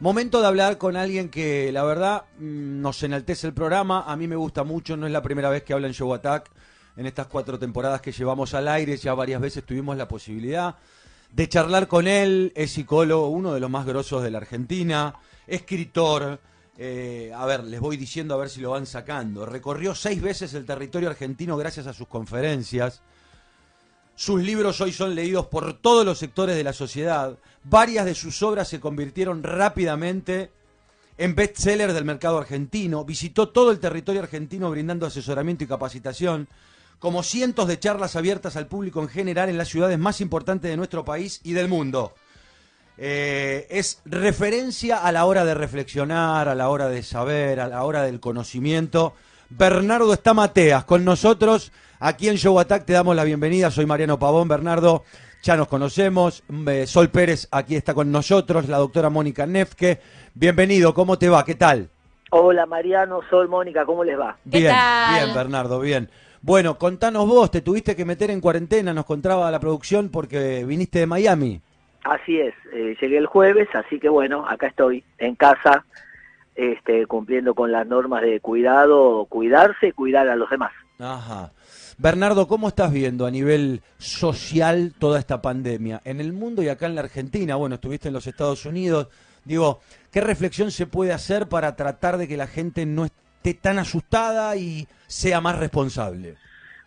Momento de hablar con alguien que la verdad mm, nos enaltece el programa, a mí me gusta mucho, no es la primera vez que habla en Show Attack, en estas cuatro temporadas que llevamos al aire, ya varias veces tuvimos la posibilidad de charlar con él, es psicólogo, uno de los más grosos de la Argentina, escritor, eh, a ver, les voy diciendo a ver si lo van sacando, recorrió seis veces el territorio argentino gracias a sus conferencias, sus libros hoy son leídos por todos los sectores de la sociedad. Varias de sus obras se convirtieron rápidamente en bestsellers del mercado argentino. Visitó todo el territorio argentino brindando asesoramiento y capacitación, como cientos de charlas abiertas al público en general en las ciudades más importantes de nuestro país y del mundo. Eh, es referencia a la hora de reflexionar, a la hora de saber, a la hora del conocimiento. Bernardo está Mateas con nosotros. Aquí en Show Attack te damos la bienvenida. Soy Mariano Pavón, Bernardo. Ya nos conocemos. Eh, Sol Pérez aquí está con nosotros, la doctora Mónica Nefke. Bienvenido, ¿cómo te va? ¿Qué tal? Hola Mariano, Sol, Mónica, ¿cómo les va? Bien, bien, Bernardo, bien. Bueno, contanos vos, te tuviste que meter en cuarentena, nos contaba la producción porque viniste de Miami. Así es, eh, llegué el jueves, así que bueno, acá estoy, en casa, este, cumpliendo con las normas de cuidado, cuidarse y cuidar a los demás. Ajá. Bernardo, ¿cómo estás viendo a nivel social toda esta pandemia? En el mundo y acá en la Argentina, bueno, estuviste en los Estados Unidos, digo, ¿qué reflexión se puede hacer para tratar de que la gente no esté tan asustada y sea más responsable?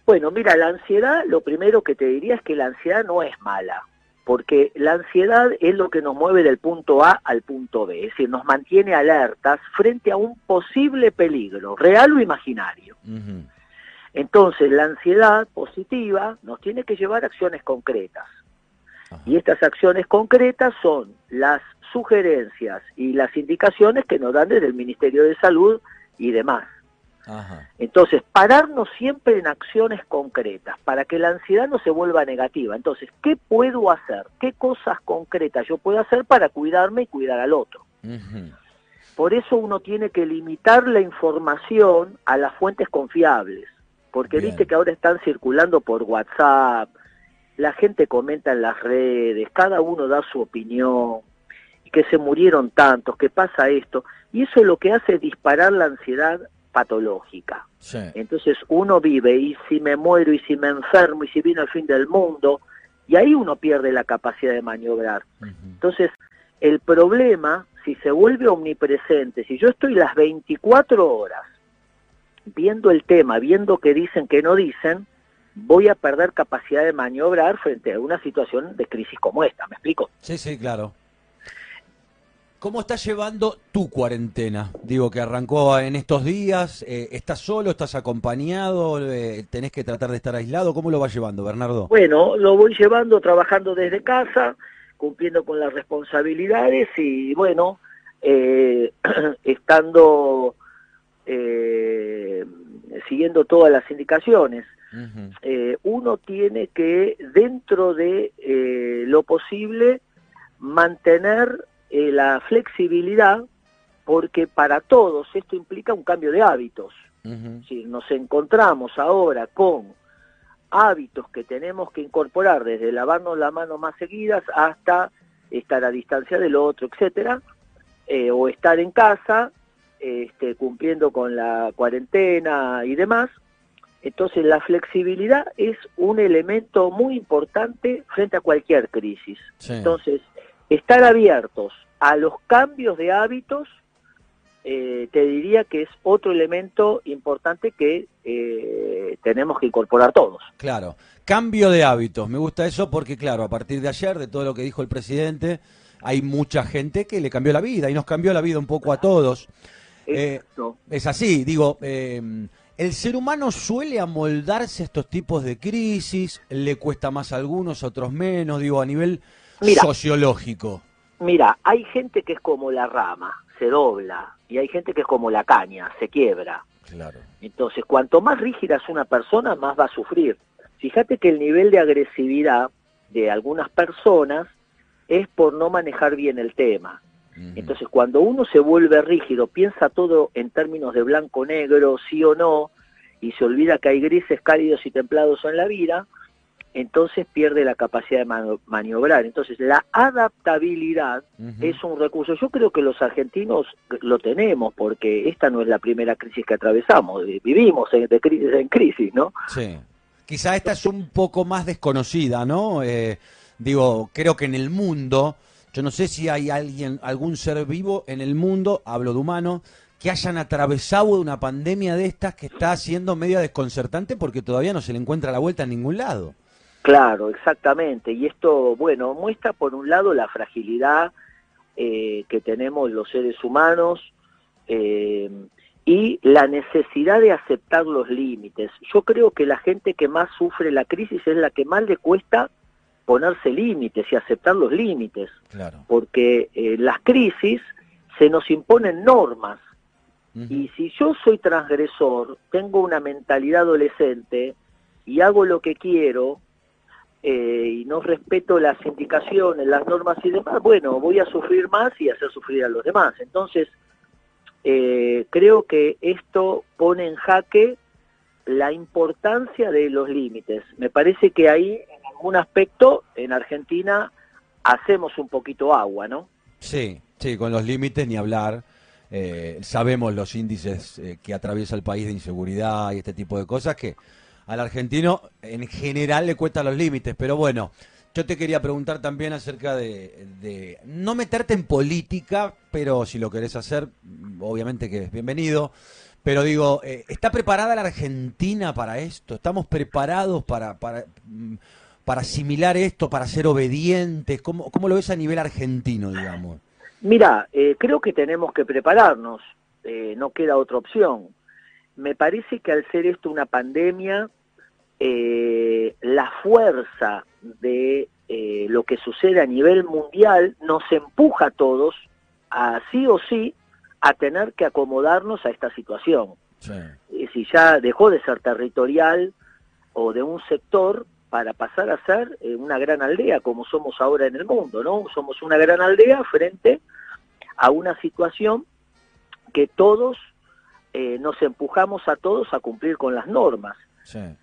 Bueno, mira, la ansiedad, lo primero que te diría es que la ansiedad no es mala, porque la ansiedad es lo que nos mueve del punto A al punto B, es decir, nos mantiene alertas frente a un posible peligro, real o imaginario. Entonces, la ansiedad positiva nos tiene que llevar a acciones concretas. Y estas acciones concretas son las sugerencias y las indicaciones que nos dan desde el Ministerio de Salud y demás. Entonces, pararnos siempre en acciones concretas para que la ansiedad no se vuelva negativa. Entonces, ¿qué puedo hacer? ¿Qué cosas concretas yo puedo hacer para cuidarme y cuidar al otro? Por eso uno tiene que limitar la información a las fuentes confiables porque viste que ahora están circulando por WhatsApp, la gente comenta en las redes, cada uno da su opinión, que se murieron tantos, que pasa esto, y eso lo que hace es disparar la ansiedad patológica. Entonces uno vive y si me muero y si me enfermo y si viene el fin del mundo, y ahí uno pierde la capacidad de maniobrar. Entonces, el problema, si se vuelve omnipresente, si yo estoy las 24 horas viendo el tema, viendo que dicen, que no dicen, voy a perder capacidad de maniobrar frente a una situación de crisis como esta, ¿me explico? Sí, sí, claro. ¿Cómo estás llevando tu cuarentena? Digo, que arrancó en estos días, eh, ¿estás solo, estás acompañado, eh, tenés que tratar de estar aislado? ¿Cómo lo vas llevando, Bernardo? Bueno, lo voy llevando trabajando desde casa, cumpliendo con las responsabilidades y bueno, eh, estando eh, siguiendo todas las indicaciones. Eh, uno tiene que, dentro de eh, lo posible, mantener la flexibilidad, porque para todos esto implica un cambio de hábitos. Si nos encontramos ahora con hábitos que tenemos que incorporar, desde lavarnos la mano más seguidas hasta estar a distancia del otro, etcétera, o estar en casa, este, cumpliendo con la cuarentena y demás. Entonces la flexibilidad es un elemento muy importante frente a cualquier crisis. Entonces, estar abiertos a los cambios de hábitos, eh, te diría que es otro elemento importante que eh, tenemos que incorporar todos. Claro, cambio de hábitos, me gusta eso porque claro, a partir de ayer, de todo lo que dijo el presidente, hay mucha gente que le cambió la vida y nos cambió la vida un poco a todos. Eh, es así, digo, eh, el ser humano suele amoldarse a estos tipos de crisis, le cuesta más a algunos, a otros menos, digo, a nivel sociológico. Mira, hay gente que es como la rama, se dobla, y hay gente que es como la caña, se quiebra. Claro. Entonces, cuanto más rígida es una persona, más va a sufrir. Fíjate que el nivel de agresividad de algunas personas es por no manejar bien el tema. Entonces, cuando uno se vuelve rígido, piensa todo en términos de blanco-negro, sí o no, y se olvida que hay grises cálidos y templados en la vida, entonces pierde la capacidad de maniobrar. Entonces la adaptabilidad es un recurso. Yo creo que los argentinos lo tenemos porque esta no es la primera crisis que atravesamos, eh, vivimos en, crisis en crisis, ¿no? Sí. Quizá esta es un poco más desconocida, ¿no? Eh, digo, creo que en el mundo, yo no sé si hay alguien, algún ser vivo en el mundo, hablo de humano, que hayan atravesado una pandemia de estas que está siendo media desconcertante porque todavía no se le encuentra la vuelta en ningún lado. Claro, exactamente. Y esto, bueno, muestra por un lado la fragilidad eh, que tenemos los seres humanos eh, y la necesidad de aceptar los límites. Yo creo que la gente que más sufre la crisis es la que más le cuesta ponerse límites y aceptar los límites. Claro. Porque eh, las crisis se nos imponen normas. Y si yo soy transgresor, tengo una mentalidad adolescente y hago lo que quiero, eh, y no respeto las indicaciones, las normas y demás, bueno, voy a sufrir más y hacer sufrir a los demás. Entonces, eh, creo que esto pone en jaque la importancia de los límites. Me parece que ahí, en algún aspecto, en Argentina hacemos un poquito agua, ¿no? Sí, sí, con los límites ni hablar. Eh, sabemos los índices que atraviesa el país de inseguridad y este tipo de cosas que al argentino en general le cuesta los límites, pero bueno, yo te quería preguntar también acerca de, no meterte en política, pero si lo querés hacer, obviamente que es bienvenido. Pero digo, eh, ¿está preparada la Argentina para esto? ¿Estamos preparados para, para, mm, para asimilar esto, para ser obedientes? ¿Cómo, ¿Cómo, lo ves a nivel argentino, digamos? Mira, eh, creo que tenemos que prepararnos, eh, no queda otra opción me parece que al ser esto una pandemia, eh, la fuerza de eh, lo que sucede a nivel mundial nos empuja a todos, a sí o sí, a tener que acomodarnos a esta situación. si ya dejó de ser territorial o de un sector para pasar a ser eh, una gran aldea como somos ahora en el mundo, ¿no? Somos una gran aldea frente a una situación que todos eh, nos empujamos a todos a cumplir con las normas.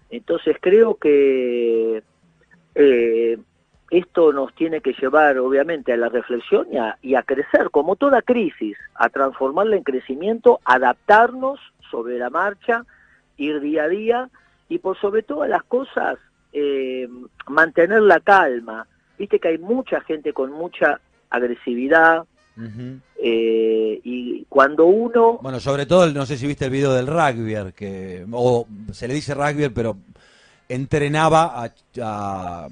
Entonces creo que eh, esto nos tiene que llevar obviamente a la reflexión y a, crecer, como toda crisis, a transformarla en crecimiento, adaptarnos sobre la marcha, ir día a día y por sobre todas las cosas eh, mantener la calma. Viste que hay mucha gente con mucha agresividad, eh, y cuando uno... Bueno, sobre todo, no sé si viste el video del rugby, que, o se le dice rugby, pero entrenaba a,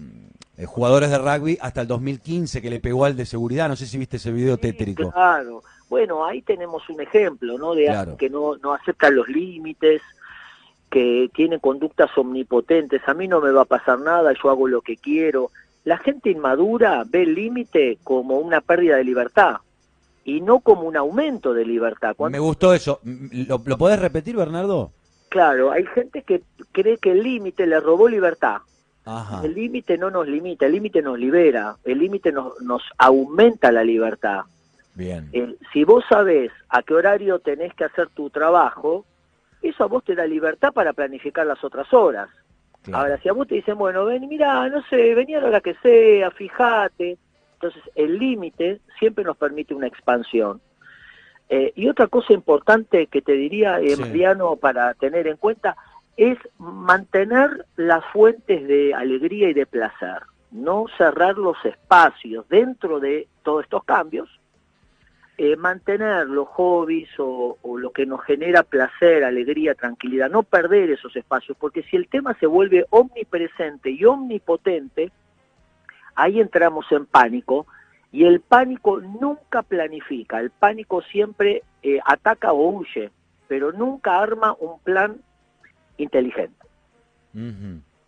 eh, jugadores de rugby hasta el 2015, que le pegó al de seguridad. No sé si viste ese video tétrico. Claro. Bueno, ahí tenemos un ejemplo, ¿no? De que no, no aceptan los límites, que tienen conductas omnipotentes. A mí no me va a pasar nada, yo hago lo que quiero. La gente inmadura ve el límite como una pérdida de libertad y no como un aumento de libertad. Me gustó eso. ¿Lo, ¿Lo podés repetir, Bernardo? Claro, hay gente que cree que el límite le robó libertad. El límite no nos limita, el límite nos libera, el límite nos, nos aumenta la libertad. Bien. si vos sabés a qué horario tenés que hacer tu trabajo, eso a vos te da libertad para planificar las otras horas. Ahora, si a vos te dicen, bueno, ven, mira, no sé, vení a la hora que sea, fíjate, entonces, el límite siempre nos permite una expansión. Eh, y otra cosa importante que te diría, Emiliano, para tener en cuenta, es mantener las fuentes de alegría y de placer, no cerrar los espacios dentro de todos estos cambios, eh, mantener los hobbies o, o, lo que nos genera placer, alegría, tranquilidad, no perder esos espacios, porque si el tema se vuelve omnipresente y omnipotente, ahí entramos en pánico y el pánico nunca planifica, el pánico siempre eh, ataca o huye, pero nunca arma un plan inteligente.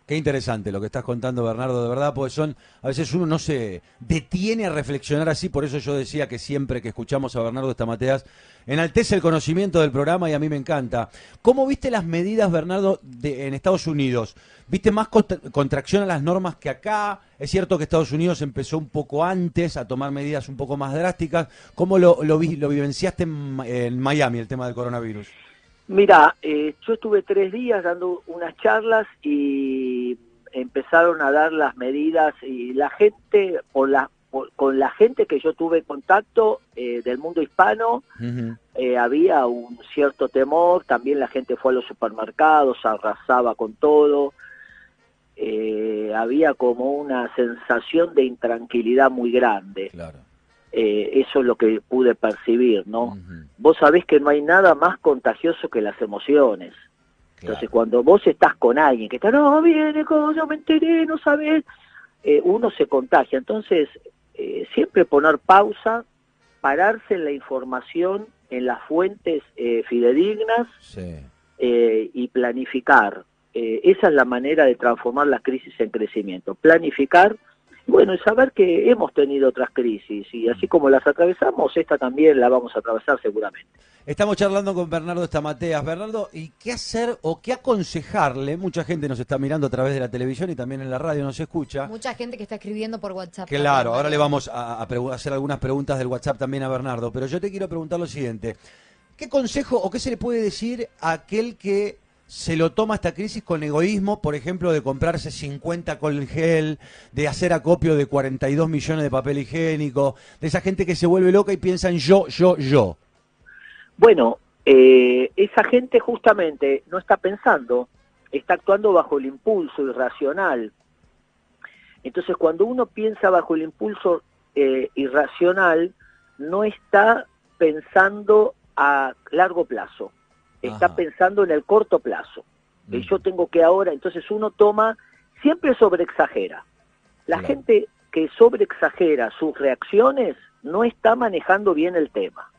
Qué interesante lo que estás contando, Bernardo, de verdad, porque son, a veces uno no se detiene a reflexionar así, por eso yo decía que siempre que escuchamos a Bernardo Estamateas, enaltece el conocimiento del programa y a mí me encanta. ¿Cómo viste las medidas, Bernardo, de, en Estados Unidos? ¿Viste más contracción a las normas que acá? Es cierto que Estados Unidos empezó un poco antes a tomar medidas un poco más drásticas. ¿Cómo lo, lo, lo vivenciaste en Miami, el tema del coronavirus? Mira, eh, yo estuve tres días dando unas charlas y empezaron a dar las medidas y la gente, por la, con la gente que yo tuve contacto eh, del mundo hispano, eh, había un cierto temor, también la gente fue a los supermercados, arrasaba con todo, eh, había como una sensación de intranquilidad muy grande. Eso es lo que pude percibir, ¿no? Vos sabés que no hay nada más contagioso que las emociones. Entonces, cuando vos estás con alguien que está, no, viene, yo me enteré, no sabés, uno se contagia. Entonces, eh, siempre poner pausa, pararse en la información, en las fuentes eh, fidedignas eh, y planificar. esa es la manera de transformar la crisis en crecimiento. Planificar bueno, y saber que hemos tenido otras crisis y así como las atravesamos, esta también la vamos a atravesar seguramente. Estamos charlando con Bernardo Estamateas. Bernardo, ¿y qué hacer o qué aconsejarle? Mucha gente nos está mirando a través de la televisión y también en la radio nos escucha. Mucha gente que está escribiendo por WhatsApp. Claro, ahora le vamos a, hacer algunas preguntas del WhatsApp también a Bernardo, pero yo te quiero preguntar lo siguiente. ¿Qué consejo o qué se le puede decir a aquel que se lo toma esta crisis con egoísmo, por ejemplo, de comprarse 50 con gel, de hacer acopio de 42 millones de papel higiénico, de esa gente que se vuelve loca y piensa en yo, yo, yo. Bueno, eh, esa gente justamente no está pensando, está actuando bajo el impulso irracional. Entonces, cuando uno piensa bajo el impulso eh, irracional, no está pensando a largo plazo está pensando en el corto plazo. Y yo tengo que ahora, entonces uno toma, siempre sobreexagera. La gente que sobreexagera sus reacciones no está manejando bien el tema.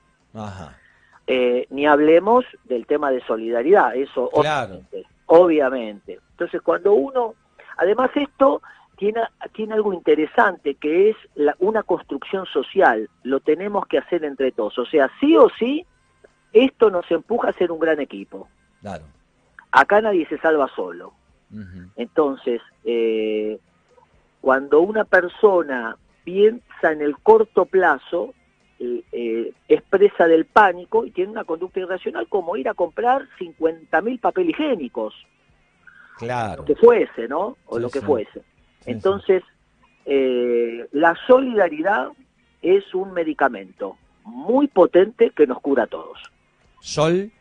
Eh, ni hablemos del tema de solidaridad, eso obviamente, obviamente. Entonces cuando uno, además esto tiene, tiene algo interesante que es la, una construcción social, lo tenemos que hacer entre todos, o sea, sí o sí esto nos empuja a ser un gran equipo. Claro. Acá nadie se salva solo. Entonces, eh, cuando una persona piensa en el corto plazo, eh, eh, expresa del pánico y tiene una conducta irracional como ir a comprar 50 mil papel higiénicos. Claro. Lo que fuese, ¿no? O lo que fuese. Entonces, la solidaridad es un medicamento muy potente que nos cura a todos. Sol.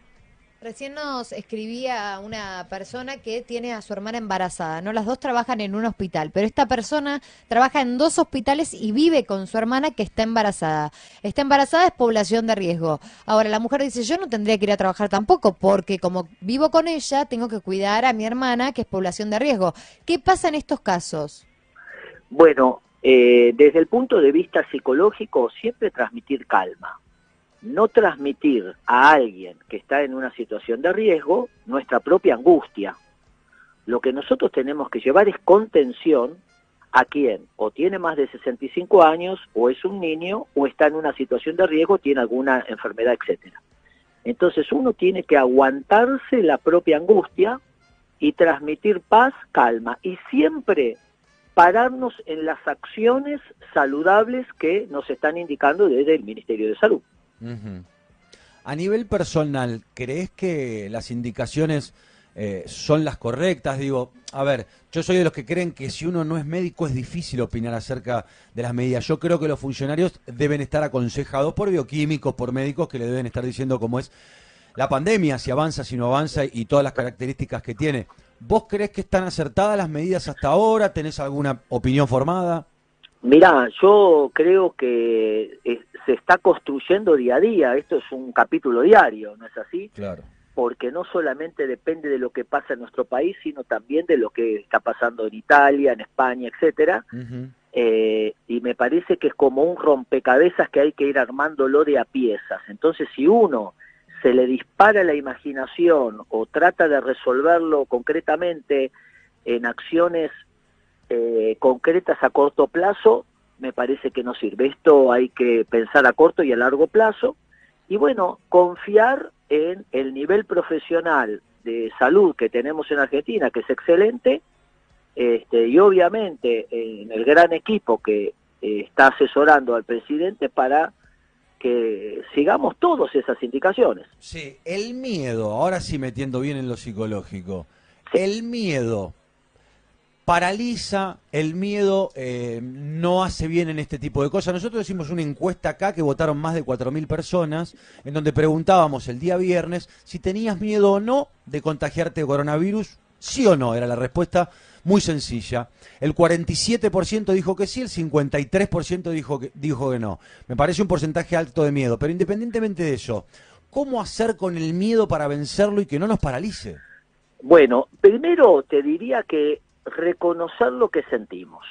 Recién nos escribía una persona que tiene a su hermana embarazada, ¿no? Las dos trabajan en un hospital, pero esta persona trabaja en dos hospitales y vive con su hermana que está embarazada. Está embarazada es población de riesgo. Ahora la mujer dice, yo no tendría que ir a trabajar tampoco, porque como vivo con ella, tengo que cuidar a mi hermana que es población de riesgo. ¿Qué pasa en estos casos? Bueno, eh, desde el punto de vista psicológico, siempre transmitir calma no transmitir a alguien que está en una situación de riesgo nuestra propia angustia. Lo que nosotros tenemos que llevar es contención a quien o tiene más de 65 años, o es un niño, o está en una situación de riesgo, tiene alguna enfermedad, etcétera. Entonces uno tiene que aguantarse la propia angustia y transmitir paz, calma, y siempre pararnos en las acciones saludables que nos están indicando desde el Ministerio de Salud. A nivel personal, ¿crees que las indicaciones eh, son las correctas? Digo, a ver, yo soy de los que creen que si uno no es médico es difícil opinar acerca de las medidas. Yo creo que los funcionarios deben estar aconsejados por bioquímicos, por médicos que le deben estar diciendo cómo es la pandemia, si avanza, si no avanza y todas las características que tiene. ¿Vos crees que están acertadas las medidas hasta ahora? ¿Tenés alguna opinión formada? Mirá, yo creo que eh, se está construyendo día a día, esto es un capítulo diario, ¿no es así? Claro. Porque no solamente depende de lo que pasa en nuestro país, sino también de lo que está pasando en Italia, en España, etcétera. Eh, y me parece que es como un rompecabezas que hay que ir armándolo de a piezas. Entonces, si uno se le dispara la imaginación o trata de resolverlo concretamente en acciones eh, concretas a corto plazo, me parece que no sirve. Esto hay que pensar a corto y a largo plazo. Y bueno, confiar en el nivel profesional de salud que tenemos en Argentina, que es excelente, este, y obviamente en el gran equipo que eh, está asesorando al presidente para que sigamos todas esas indicaciones. Sí, el miedo, ahora sí metiendo bien en lo psicológico, el miedo paraliza, el miedo eh, no hace bien en este tipo de cosas. Nosotros hicimos una encuesta acá que votaron más de 4.000 personas, en donde preguntábamos el día viernes si tenías miedo o no de contagiarte de coronavirus, sí o no, era la respuesta muy sencilla. El 47% dijo que sí, el 53% dijo que, dijo que no. Me parece un porcentaje alto de miedo, pero independientemente de eso, ¿cómo hacer con el miedo para vencerlo y que no nos paralice? Bueno, primero te diría que reconocer lo que sentimos,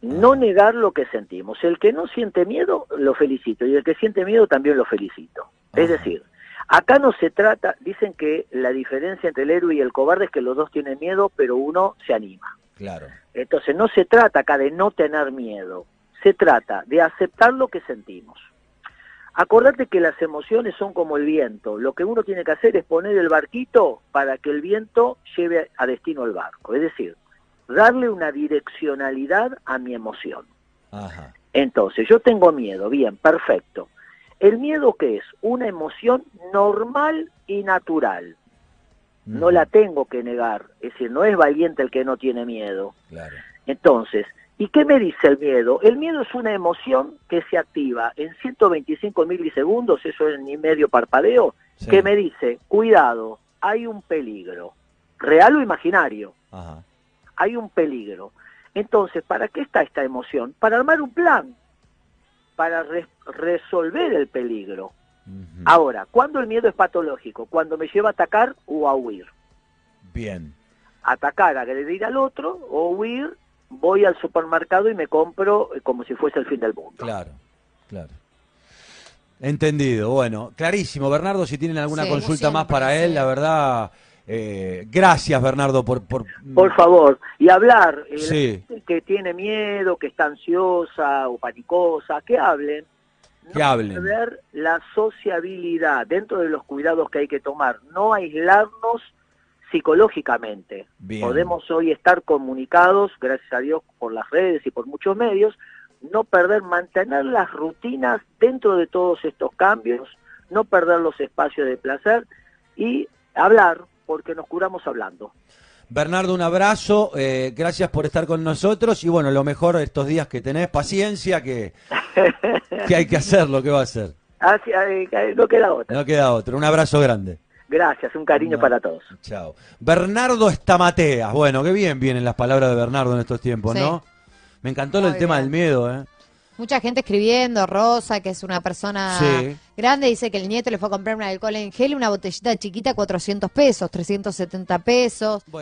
no negar lo que sentimos. El que no siente miedo, lo felicito, y el que siente miedo también lo felicito. Es decir, acá no se trata, dicen que la diferencia entre el héroe y el cobarde es que los dos tienen miedo, pero uno se anima. Claro. Entonces no se trata acá de no tener miedo, se trata de aceptar lo que sentimos. Acordate que las emociones son como el viento. Lo que uno tiene que hacer es poner el barquito para que el viento lleve a destino el barco. Es decir, darle una direccionalidad a mi emoción. Ajá. Entonces, yo tengo miedo, bien, perfecto. ¿El miedo qué es? Una emoción normal y natural. No la tengo que negar, es decir, no es valiente el que no tiene miedo. Claro. Entonces, ¿y qué me dice el miedo? El miedo es una emoción que se activa en 125 milisegundos, eso es ni medio parpadeo, Sí. que me dice, cuidado, hay un peligro, real o imaginario Ajá. Hay un peligro. Entonces, ¿para qué está esta emoción? Para armar un plan, para re- resolver el peligro. Ahora, ¿cuándo el miedo es patológico? Cuando me lleva a atacar o a huir. Bien. Atacar, agredir al otro o huir, voy al supermercado y me compro eh, como si fuese el fin del mundo. Claro, claro. Entendido, bueno, clarísimo. Bernardo, si tienen alguna Sí, consulta más para él, sí. la verdad, eh, gracias Bernardo por... Por, Por favor, y hablar, eh, la Sí. gente que tiene miedo, que está ansiosa o panicosa, que hablen. Que no hablen. perder la sociabilidad dentro de los cuidados que hay que tomar, no aislarnos psicológicamente. Bien. Podemos hoy estar comunicados, gracias a Dios, por las redes y por muchos medios, no perder, mantener las rutinas dentro de todos estos cambios, no perder los espacios de placer y hablar, porque nos curamos hablando. Bernardo, un abrazo, eh, gracias por estar con nosotros y bueno, lo mejor estos días que tenés, paciencia, que, que hay que hacerlo, que va a hacer. Así, eh, no queda otra. No queda otro, un abrazo grande. Gracias, un cariño No. para todos. Chao. Bernardo Estamateas, bueno, qué bien vienen las palabras de Bernardo en estos tiempos, Sí. ¿no? Me encantó Muy el tema del miedo, ¿eh? Mucha gente escribiendo, Rosa, que es una persona Sí. grande, dice que el nieto le fue a comprar un alcohol en gel, una botellita chiquita, 400 pesos, 370 pesos. Bueno.